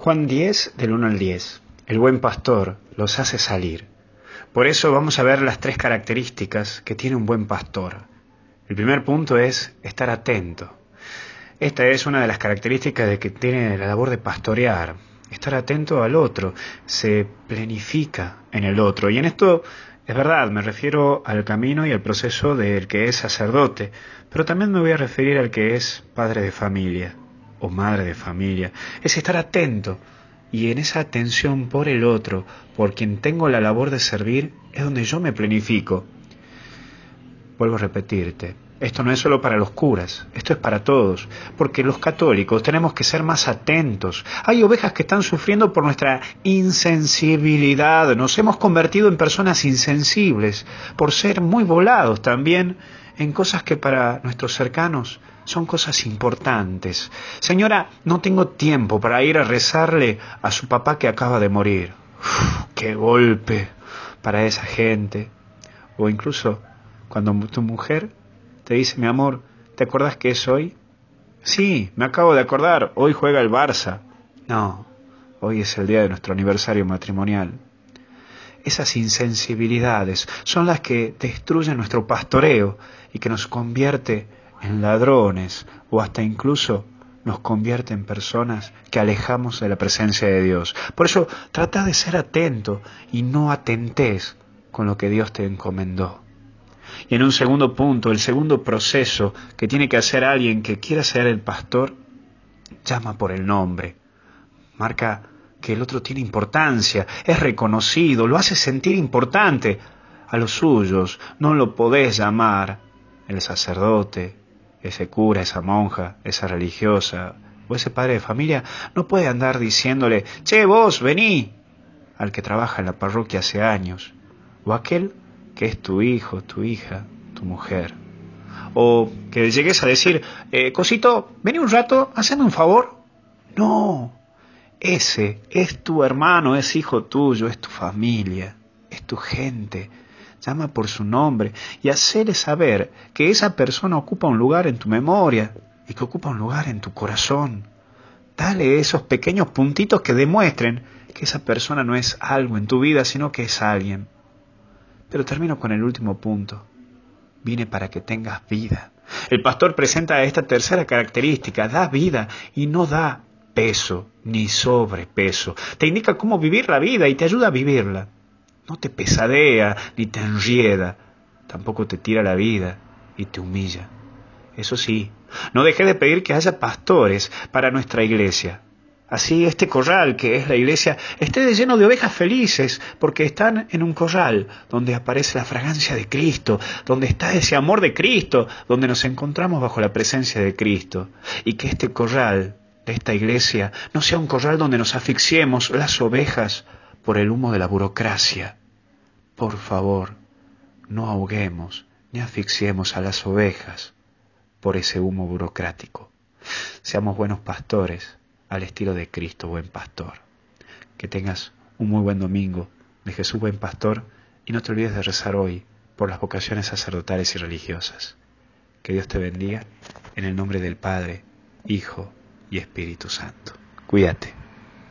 Juan 10, del 1 al 10. El buen pastor los hace salir. Por eso vamos a ver las tres características que tiene un buen pastor. El primer punto es estar atento. Esta es una de las características de que tiene la labor de pastorear. Estar atento al otro, se planifica en el otro. Y en esto es verdad, me refiero al camino y al proceso del que es sacerdote, pero también me voy a referir al que es padre de familia o madre de familia. Es estar atento y en esa atención por el otro, por quien tengo la labor de servir, es donde yo me planifico. Vuelvo a repetirte, esto no es solo para los curas, esto es para todos, porque los católicos tenemos que ser más atentos. Hay ovejas que están sufriendo por nuestra insensibilidad, nos hemos convertido en personas insensibles, por ser muy volados también en cosas que para nuestros cercanos son cosas importantes. Señora, no tengo tiempo para ir a rezarle a su papá que acaba de morir. ¡Qué golpe para esa gente! O incluso cuando tu mujer te dice, mi amor, ¿te acuerdas que es hoy? Sí, me acabo de acordar, hoy juega el Barça. No, hoy es el día de nuestro aniversario matrimonial. Esas insensibilidades son las que destruyen nuestro pastoreo y que nos convierte en ladrones o hasta incluso nos convierte en personas que alejamos de la presencia de Dios. Por eso trata de ser atento y no atentes con lo que Dios te encomendó. Y en un segundo punto, el segundo proceso que tiene que hacer alguien que quiera ser el pastor, llama por el nombre. Marca que el otro tiene importancia, es reconocido, lo hace sentir importante. A los suyos no lo podés llamar el sacerdote, ese cura, esa monja, esa religiosa o ese padre de familia, no puede andar diciéndole, che, vos, vení, al que trabaja en la parroquia hace años, o aquel que es tu hijo, tu hija, tu mujer. O que llegues a decir, eh, Cosito, vení un rato, hazme un favor. No, ese es tu hermano, es hijo tuyo, es tu familia, es tu gente. Llama por su nombre y hacerle saber que esa persona ocupa un lugar en tu memoria y que ocupa un lugar en tu corazón. Dale esos pequeños puntitos que demuestren que esa persona no es algo en tu vida, sino que es alguien. Pero termino con el último punto. Vine para que tengas vida. El pastor presenta esta tercera característica, da vida y no da peso ni sobrepeso. Te indica cómo vivir la vida y te ayuda a vivirla. No te pesadea ni te enrieda, tampoco te tira la vida y te humilla. Eso sí, no deje de pedir que haya pastores para nuestra iglesia. Así este corral que es la iglesia esté lleno de ovejas felices porque están en un corral donde aparece la fragancia de Cristo, donde está ese amor de Cristo, donde nos encontramos bajo la presencia de Cristo. Y que este corral de esta iglesia no sea un corral donde nos asfixiemos las ovejas por el humo de la burocracia. Por favor, no ahoguemos ni asfixiemos a las ovejas por ese humo burocrático. Seamos buenos pastores al estilo de Cristo, buen pastor. Que tengas un muy buen domingo de Jesús, buen pastor, y no te olvides de rezar hoy por las vocaciones sacerdotales y religiosas. Que Dios te bendiga en el nombre del Padre, Hijo y Espíritu Santo. Cuídate.